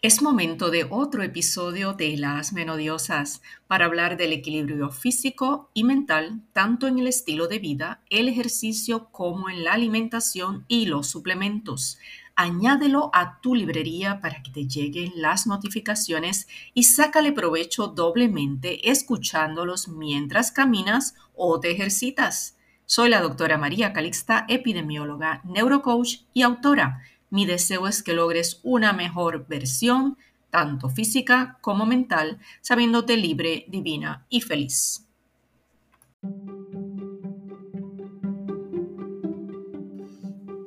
Es momento de otro episodio de Las Menodiosas para hablar del equilibrio físico y mental, tanto en el estilo de vida, el ejercicio como en la alimentación y los suplementos. Añádelo a tu librería para que te lleguen las notificaciones y sácale provecho doblemente escuchándolos mientras caminas o te ejercitas. Soy la doctora María Calixta, epidemióloga, neurocoach y autora mi deseo es que logres una mejor versión, tanto física como mental, sabiéndote libre, divina y feliz.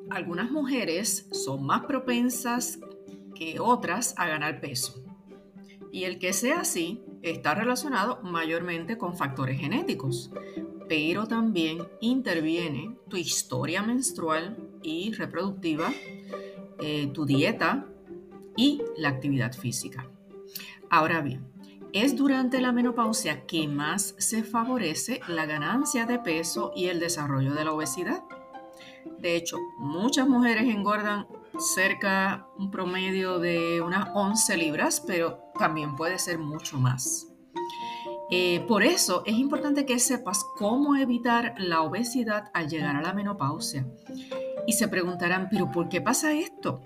Algunas mujeres son más propensas que otras a ganar peso. Y el que sea así está relacionado mayormente con factores genéticos, pero también interviene tu historia menstrual y reproductiva, eh, tu dieta y la actividad física. Ahora bien, es durante la menopausia que más se favorece la ganancia de peso y el desarrollo de la obesidad. De hecho, muchas mujeres engordan cerca un promedio de unas 11 libras, pero también puede ser mucho más. Eh, por eso es importante que sepas cómo evitar la obesidad al llegar a la menopausia. Y se preguntarán, pero ¿por qué pasa esto?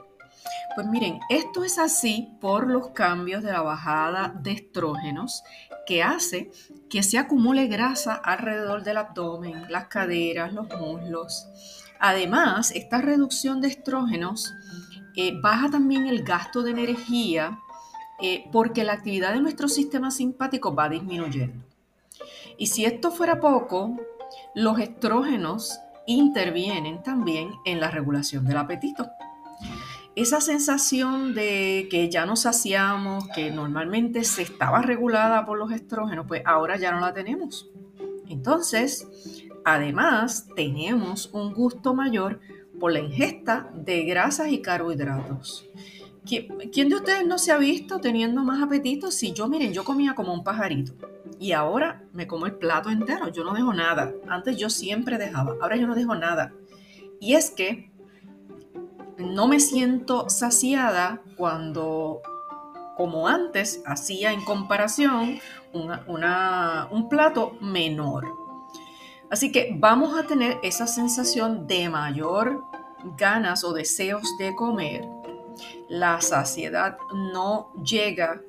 Pues miren, esto es así por los cambios de la bajada de estrógenos que hace que se acumule grasa alrededor del abdomen, las caderas, los muslos. Además, esta reducción de estrógenos eh, baja también el gasto de energía eh, porque la actividad de nuestro sistema simpático va disminuyendo. Y si esto fuera poco, los estrógenos intervienen también en la regulación del apetito. Esa sensación de que ya nos saciamos, que normalmente se estaba regulada por los estrógenos, pues ahora ya no la tenemos. Entonces, además, tenemos un gusto mayor por la ingesta de grasas y carbohidratos. ¿Quién de ustedes no se ha visto teniendo más apetito? Si yo, miren, yo comía como un pajarito y ahora me como el plato entero, yo no dejo nada. Antes yo siempre dejaba, ahora yo no dejo nada. Y es que no me siento saciada cuando, como antes, hacía en comparación un plato menor. Así que vamos a tener esa sensación de mayor ganas o deseos de comer. La saciedad no llega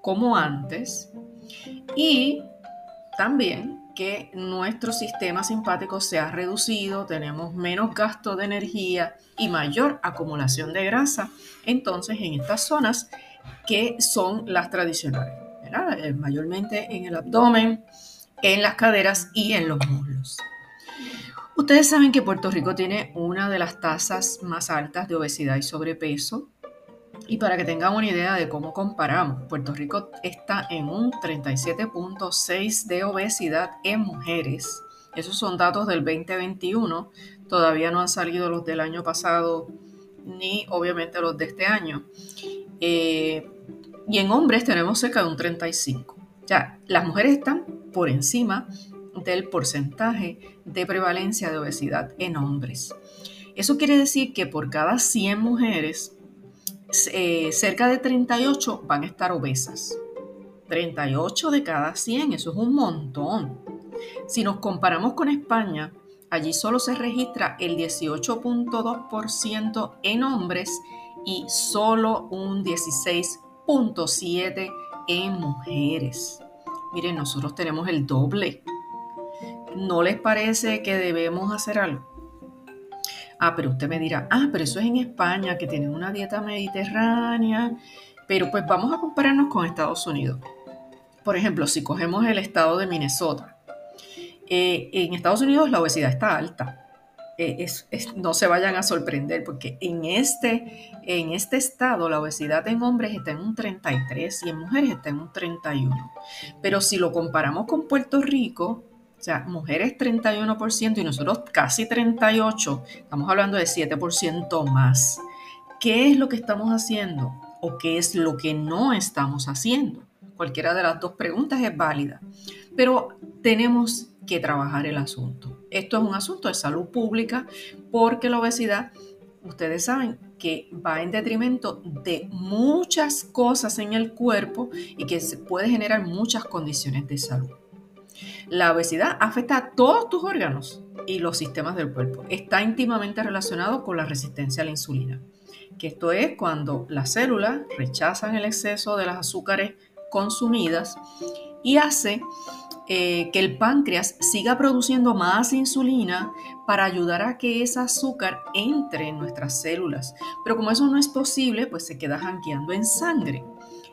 como antes y también que nuestro sistema simpático se ha reducido, tenemos menos gasto de energía y mayor acumulación de grasa, entonces en estas zonas que son las tradicionales, eh, mayormente en el abdomen, en las caderas y en los muslos. Ustedes saben que Puerto Rico tiene una de las tasas más altas de obesidad y sobrepeso y para que tengan una idea de cómo comparamos, Puerto Rico está en un 37.6 de obesidad en mujeres. Esos son datos del 2021. Todavía no han salido los del año pasado ni obviamente los de este año. Eh, y en hombres tenemos cerca de un 35. Ya, las mujeres están por encima del porcentaje de prevalencia de obesidad en hombres. Eso quiere decir que por cada 100 mujeres eh, cerca de 38 van a estar obesas. 38 de cada 100, eso es un montón. Si nos comparamos con España, allí solo se registra el 18.2% en hombres y solo un 16.7% en mujeres. Miren, nosotros tenemos el doble. ¿No les parece que debemos hacer algo? Ah, pero usted me dirá, ah, pero eso es en España, que tienen una dieta mediterránea. Pero pues vamos a compararnos con Estados Unidos. Por ejemplo, si cogemos el estado de Minnesota, eh, en Estados Unidos la obesidad está alta. Eh, no se vayan a sorprender porque en este, en este estado la obesidad en hombres está en un 33 y en mujeres está en un 31. Pero si lo comparamos con Puerto Rico, o sea, mujeres 31% y nosotros casi 38%, estamos hablando de 7% más. ¿Qué es lo que estamos haciendo o qué es lo que no estamos haciendo? Cualquiera de las dos preguntas es válida, pero tenemos que trabajar el asunto. Esto es un asunto de salud pública porque la obesidad, ustedes saben que va en detrimento de muchas cosas en el cuerpo y que se puede generar muchas condiciones de salud. La obesidad afecta a todos tus órganos y los sistemas del cuerpo. Está íntimamente relacionado con la resistencia a la insulina, que esto es cuando las células rechazan el exceso de las azúcares consumidas y hace eh, que el páncreas siga produciendo más insulina para ayudar a que ese azúcar entre en nuestras células. Pero como eso no es posible, pues se queda janqueando en sangre.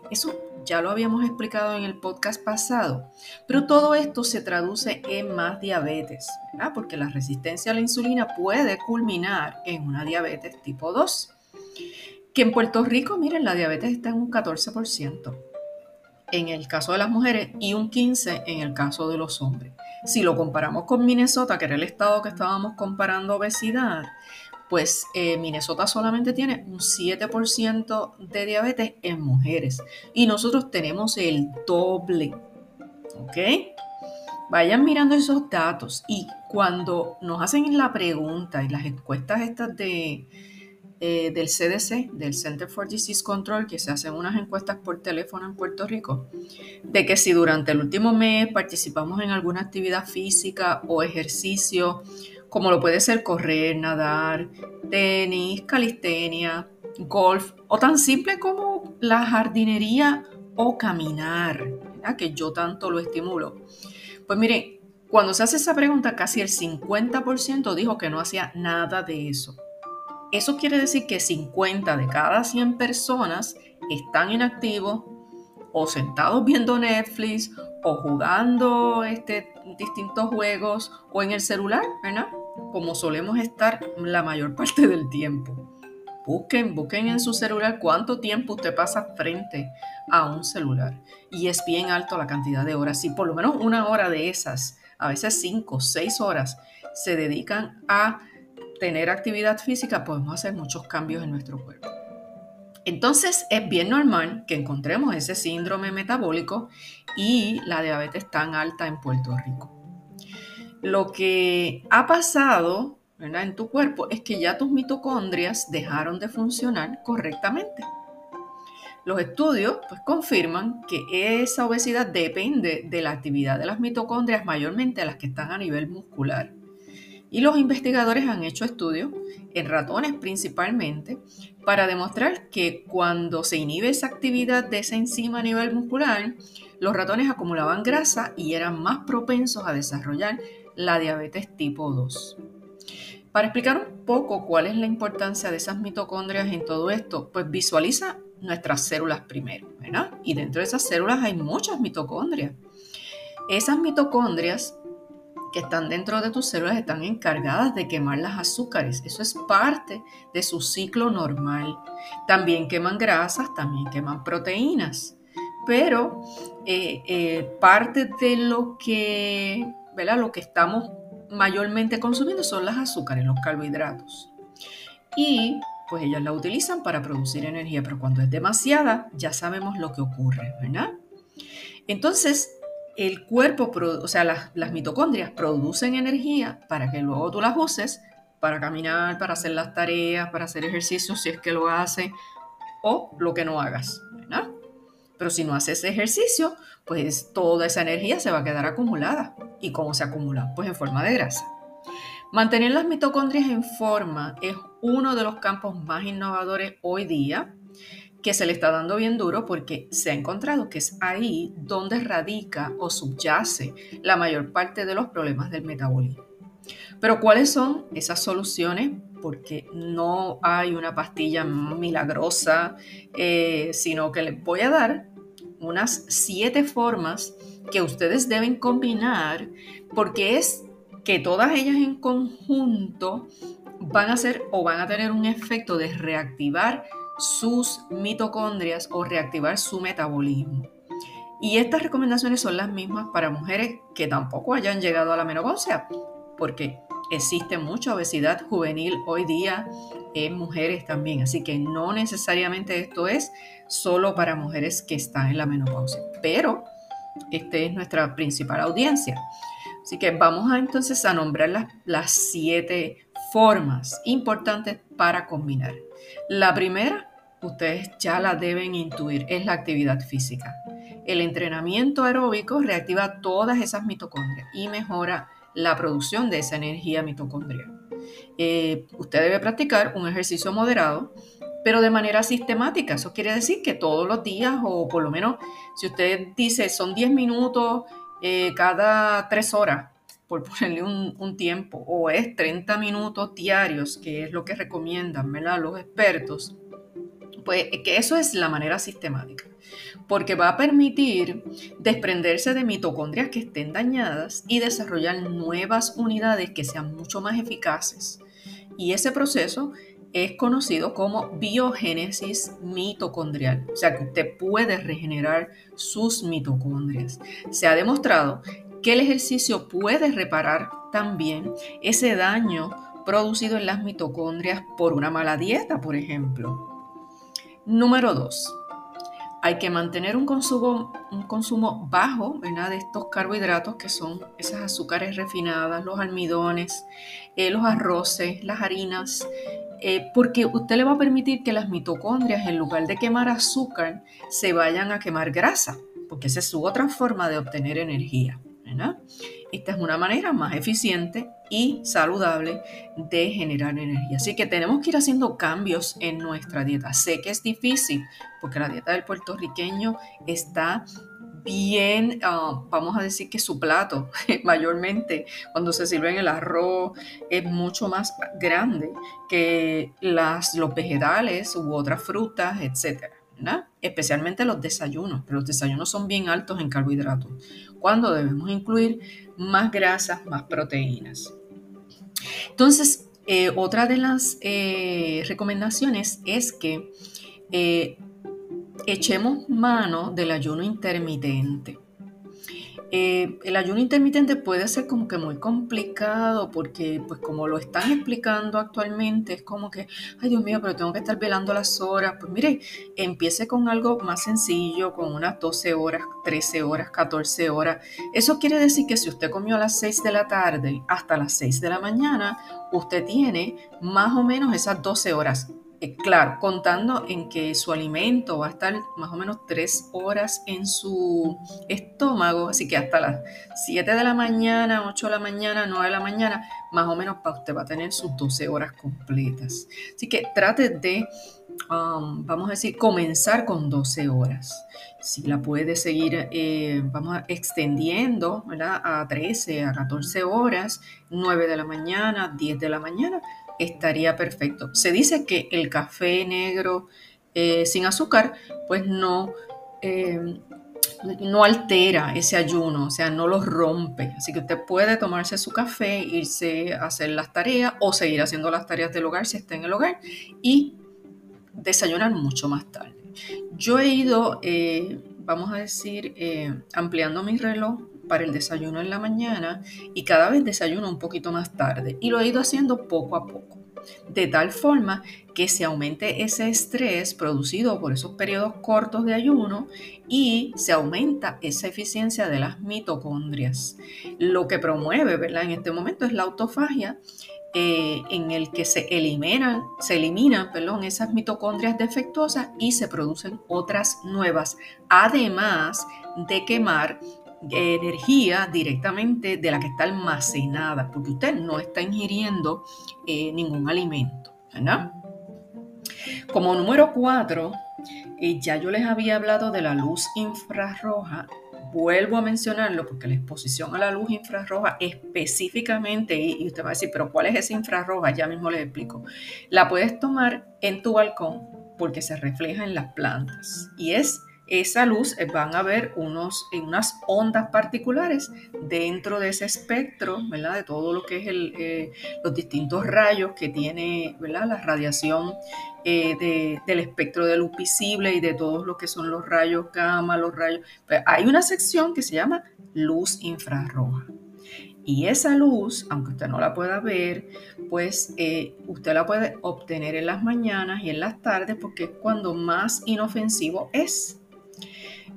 Eso ya lo habíamos explicado en el podcast pasado. Pero todo esto se traduce en más diabetes, porque la resistencia a la insulina puede culminar en una diabetes tipo 2. Que en Puerto Rico, miren, la diabetes está en un 14% en el caso de las mujeres y un 15% en el caso de los hombres. Si lo comparamos con Minnesota, que era el estado que estábamos comparando obesidad, pues eh, Minnesota solamente tiene un 7% de diabetes en mujeres y nosotros tenemos el doble. ¿Ok? Vayan mirando esos datos y cuando nos hacen la pregunta y las encuestas estas de, eh, del CDC, del Center for Disease Control, que se hacen unas encuestas por teléfono en Puerto Rico, de que si durante el último mes participamos en alguna actividad física o ejercicio, como lo puede ser correr, nadar, tenis, calistenia, golf, o tan simple como la jardinería o caminar, que yo tanto lo estimulo. Pues miren, cuando se hace esa pregunta, casi el 50% dijo que no hacía nada de eso. Eso quiere decir que 50 de cada 100 personas están inactivos o sentados viendo Netflix o jugando este, distintos juegos o en el celular, ¿verdad? Como solemos estar la mayor parte del tiempo. Busquen, busquen en su celular cuánto tiempo usted pasa frente a un celular. Y es bien alto la cantidad de horas. Si por lo menos una hora de esas, a veces cinco, seis horas, se dedican a tener actividad física podemos hacer muchos cambios en nuestro cuerpo. Entonces es bien normal que encontremos ese síndrome metabólico y la diabetes tan alta en Puerto Rico. Lo que ha pasado en tu cuerpo es que ya tus mitocondrias dejaron de funcionar correctamente. Los estudios pues, confirman que esa obesidad depende de la actividad de las mitocondrias, mayormente las que están a nivel muscular. Y los investigadores han hecho estudios en ratones principalmente para demostrar que cuando se inhibe esa actividad de esa enzima a nivel muscular, los ratones acumulaban grasa y eran más propensos a desarrollar la diabetes tipo 2. Para explicar un poco cuál es la importancia de esas mitocondrias en todo esto, pues visualiza nuestras células primero, ¿verdad? Y dentro de esas células hay muchas mitocondrias. Esas mitocondrias que están dentro de tus células están encargadas de quemar las azúcares. Eso es parte de su ciclo normal. También queman grasas, también queman proteínas. Pero eh, eh, parte de lo que, ¿verdad? lo que estamos mayormente consumiendo son las azúcares, los carbohidratos. Y pues ellas la utilizan para producir energía, pero cuando es demasiada, ya sabemos lo que ocurre, ¿verdad? Entonces, el cuerpo, o sea, las, mitocondrias producen energía para que luego tú las uses para caminar, para hacer las tareas, para hacer ejercicio si es que lo haces o lo que no hagas. Pero si no haces ejercicio, pues toda esa energía se va a quedar acumulada. ¿Y cómo se acumula? Pues en forma de grasa. Mantener las mitocondrias en forma es uno de los campos más innovadores hoy día que se le está dando bien duro porque se ha encontrado que es ahí donde radica o subyace la mayor parte de los problemas del metabolismo. Pero ¿cuáles son esas soluciones? Porque no hay una pastilla milagrosa, eh, sino que les voy a dar unas siete formas que ustedes deben combinar porque es que todas ellas en conjunto van a hacer o van a tener un efecto de reactivar sus mitocondrias o reactivar su metabolismo. Y estas recomendaciones son las mismas para mujeres que tampoco hayan llegado a la menopausia, porque existe mucha obesidad juvenil hoy día en mujeres también. Así que no necesariamente esto es solo para mujeres que están en la menopausia, pero esta es nuestra principal audiencia. Así que vamos a entonces a nombrar las, las siete formas importantes para combinar. La primera, ustedes ya la deben intuir, es la actividad física. El entrenamiento aeróbico reactiva todas esas mitocondrias y mejora la producción de esa energía mitocondrial. Eh, usted debe practicar un ejercicio moderado, pero de manera sistemática. Eso quiere decir que todos los días, o por lo menos si usted dice son 10 minutos eh, cada 3 horas, por ponerle un, tiempo, o es 30 minutos diarios, que es lo que recomiendan los expertos, pues que eso es la manera sistemática, porque va a permitir desprenderse de mitocondrias que estén dañadas y desarrollar nuevas unidades que sean mucho más eficaces. Y ese proceso es conocido como biogénesis mitocondrial, o sea que usted puede regenerar sus mitocondrias. Se ha demostrado que el ejercicio puede reparar también ese daño producido en las mitocondrias por una mala dieta, por ejemplo. Número 2. Hay que mantener un consumo, un consumo bajo de estos carbohidratos que son esas azúcares refinadas, los almidones, eh, los arroces, las harinas, eh, porque usted le va a permitir que las mitocondrias, en lugar de quemar azúcar, se vayan a quemar grasa, porque esa es su otra forma de obtener energía. Esta es una manera más eficiente y saludable de generar energía. Así que tenemos que ir haciendo cambios en nuestra dieta. Sé que es difícil porque la dieta del puertorriqueño está bien, ah, vamos a decir que su plato mayormente cuando se sirve en el arroz es mucho más grande que los vegetales u otras frutas, etcétera especialmente los desayunos, pero los desayunos son bien altos en carbohidratos, cuando debemos incluir más grasas, más proteínas. Entonces, eh, otra de las eh, recomendaciones es que eh, echemos mano del ayuno intermitente. Eh, el ayuno intermitente puede ser como que muy complicado porque pues como lo están explicando actualmente es como que, ay Dios mío, pero tengo que estar velando las horas. Pues mire, empiece con algo más sencillo, con unas 12 horas, 13 horas, 14 horas. Eso quiere decir que si usted comió a las 6 de la tarde hasta las 6 de la mañana, usted tiene más o menos esas 12 horas eh, claro, contando en que su alimento va a estar más o menos tres horas en su estómago, así que hasta las 7 de la mañana, 8 de la mañana, 9 de la mañana, más o menos para usted va a tener sus 12 horas completas. Así que trate de, um, vamos a decir, comenzar con 12 horas. Si la puede seguir, eh, vamos extendiendo a 13, a 14 horas, 9 de la mañana, 10 de la mañana, estaría perfecto. Se dice que el café negro eh, sin azúcar, pues no, eh, no altera ese ayuno, o sea, no lo rompe. Así que usted puede tomarse su café, irse a hacer las tareas o seguir haciendo las tareas del hogar si está en el hogar y desayunar mucho más tarde. Yo he ido, eh, vamos a decir, ampliando mi reloj para el desayuno en la mañana y cada vez desayuno un poquito más tarde y lo he ido haciendo poco a poco, de tal forma que se aumente ese estrés producido por esos periodos cortos de ayuno y se aumenta esa eficiencia de las mitocondrias. Lo que promueve, ¿verdad? En este momento es la autofagia eh, en el que se eliminan, se eliminan perdón, esas mitocondrias defectuosas y se producen otras nuevas, además de quemar energía directamente de la que está almacenada, porque usted no está ingiriendo eh, ningún alimento, ¿verdad? Como número cuatro, eh, ya yo les había hablado de la luz infrarroja. Vuelvo a mencionarlo porque la exposición a la luz infrarroja específicamente, y usted va a decir, pero ¿cuál es esa infrarroja? Ya mismo les explico. La puedes tomar en tu balcón porque se refleja en las plantas y es esa luz eh, van a ver unos, unas ondas particulares dentro de ese espectro, ¿verdad? De todo lo que es el, eh, los distintos rayos que tiene, ¿verdad? La radiación eh, del espectro de luz visible y de todos lo que son los rayos gamma, los rayos... Pues, hay una sección que se llama luz infrarroja. Y esa luz, aunque usted no la pueda ver, pues usted la puede obtener en las mañanas y en las tardes porque es cuando más inofensivo es.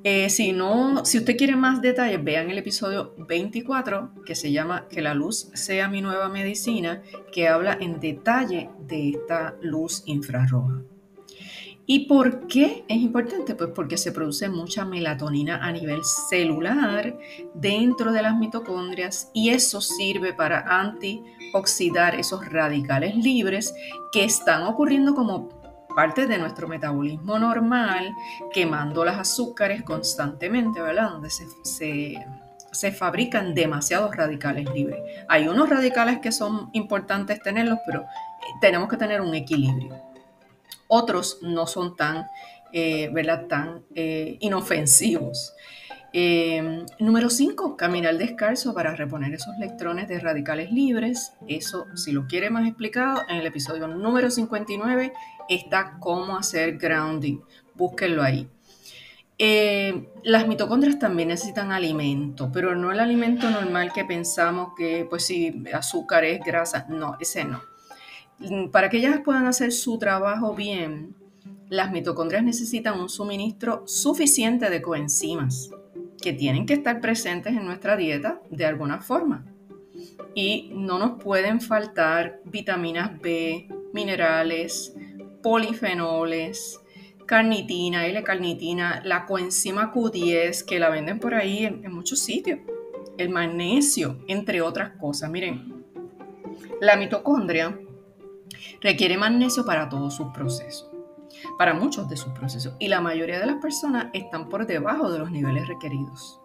Eh, si, no, si usted quiere más detalles, vean el episodio 24 que se llama Que la luz sea mi nueva medicina, que habla en detalle de esta luz infrarroja. ¿Y por qué es importante? Pues porque se produce mucha melatonina a nivel celular dentro de las mitocondrias y eso sirve para antioxidar esos radicales libres que están ocurriendo como parte de nuestro metabolismo normal, quemando las azúcares constantemente, ¿verdad? Donde se, se fabrican demasiados radicales libres. Hay unos radicales que son importantes tenerlos, pero eh, tenemos que tener un equilibrio. Otros no son tan, eh, ¿verdad? tan eh, inofensivos. Em, número 5, caminar descalzo para reponer esos electrones de radicales libres. Eso, si lo quiere más explicado, en el episodio número 59 está cómo hacer grounding. Búsquenlo ahí. Em, las mitocondrias también necesitan alimento, pero no el alimento normal que pensamos que, pues sí, azúcar es grasa. No, ese no. Para que ellas puedan hacer su trabajo bien, las mitocondrias necesitan un suministro suficiente de coenzimas que tienen que estar presentes en nuestra dieta de alguna forma. Y no nos pueden faltar vitaminas B, minerales, polifenoles, carnitina, L-carnitina, la coenzima Q10 que la venden por ahí en, muchos sitios, el magnesio, entre otras cosas. Miren, la mitocondria requiere magnesio para todos sus procesos para muchos de sus procesos y la mayoría de las personas están por debajo de los niveles requeridos.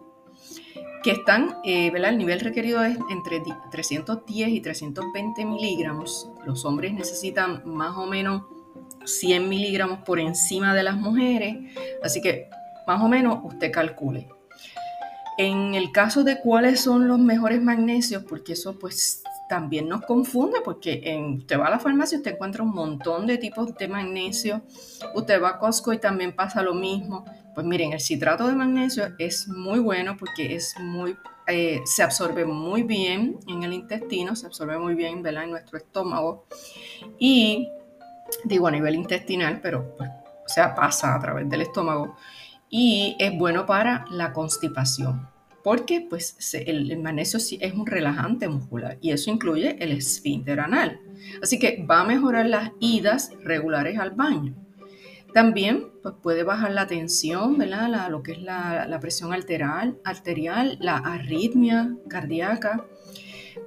Que están, eh. El nivel requerido es entre 310 y 320 miligramos. Los hombres necesitan más o menos 100 miligramos por encima de las mujeres, así que más o menos usted calcule. En el caso de cuáles son los mejores magnesios, porque eso pues también nos confunde porque en, usted va a la farmacia y usted encuentra un montón de tipos de magnesio. Usted va a Costco y también pasa lo mismo. Pues miren, el citrato de magnesio es muy bueno porque es muy, eh, se absorbe muy bien en el intestino, se absorbe muy bien en nuestro estómago. Y digo a nivel intestinal, pero pues, o sea, pasa a través del estómago. Y es bueno para la constipación porque pues, el, magnesio es un relajante muscular y eso incluye el esfínter anal. Así que va a mejorar las idas regulares al baño. También pues, puede bajar la tensión, ¿verdad? lo que es la, presión arterial, arterial, la arritmia cardíaca.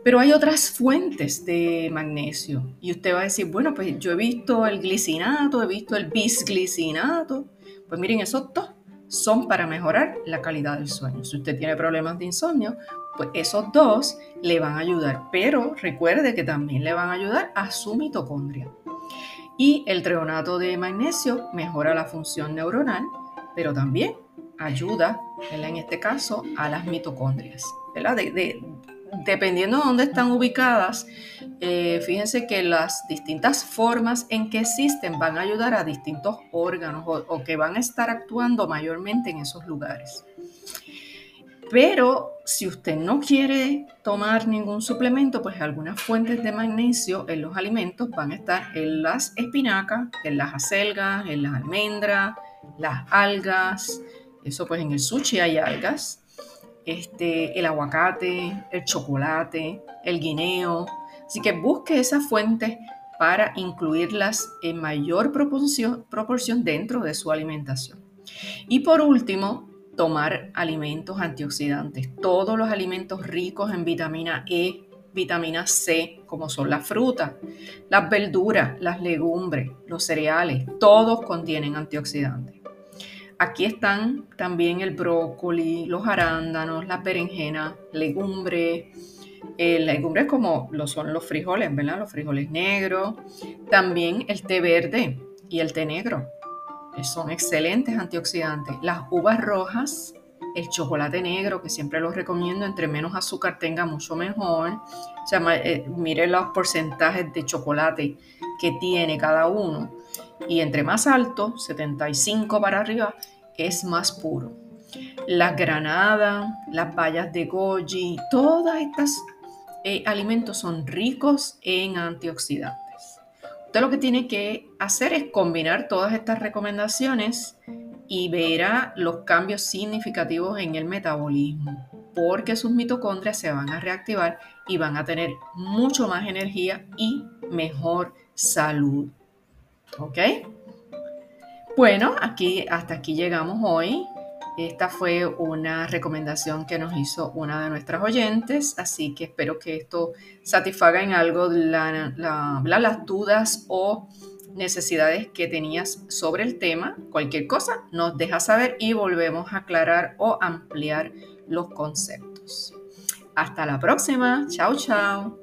Pero hay otras fuentes de magnesio y usted va a decir, bueno, pues yo he visto el glicinato, he visto el bisglicinato. Pues miren, esos dos son para mejorar la calidad del sueño. Si usted tiene problemas de insomnio, pues esos dos le van a ayudar, pero recuerde que también le van a ayudar a su mitocondria. Y el treonato de magnesio mejora la función neuronal, pero también ayuda, en este caso, a las mitocondrias. ¿verdad? de, dependiendo de dónde están ubicadas, eh, fíjense que las distintas formas en que existen van a ayudar a distintos órganos o, que van a estar actuando mayormente en esos lugares. Pero si usted no quiere tomar ningún suplemento, pues algunas fuentes de magnesio en los alimentos van a estar en las espinacas, en las acelgas, en las almendras, las algas. Eso pues en el sushi hay algas este, el aguacate, el chocolate, el guineo. Así que busque esas fuentes para incluirlas en mayor proporción, proporción dentro de su alimentación. Y por último, tomar alimentos antioxidantes. Todos los alimentos ricos en vitamina E, vitamina C, como son las frutas, las verduras, las legumbres, los cereales, todos contienen antioxidantes. Aquí están también el brócoli, los arándanos, las berenjenas, legumbres, eh, legumbres como lo son los frijoles, ¿verdad? Los frijoles negros, también el té verde y el té negro. Son excelentes antioxidantes. Las uvas rojas, el chocolate negro, que siempre los recomiendo, entre menos azúcar tenga, mucho mejor. O sea, eh, mire los porcentajes de chocolate que tiene cada uno. Y entre más alto, 75 para arriba, es más puro. La granada, las bayas de goji, todos estos eh, alimentos son ricos en antioxidantes. Usted lo que tiene que hacer es combinar todas estas recomendaciones y verá los cambios significativos en el metabolismo, porque sus mitocondrias se van a reactivar y van a tener mucho más energía y mejor salud. ¿Ok? Bueno, aquí, hasta aquí llegamos hoy. Esta fue una recomendación que nos hizo una de nuestras oyentes, así que espero que esto satisfaga en algo las dudas o necesidades que tenías sobre el tema. Cualquier cosa nos deja saber y volvemos a aclarar o ampliar los conceptos. Hasta la próxima. Chao, chao.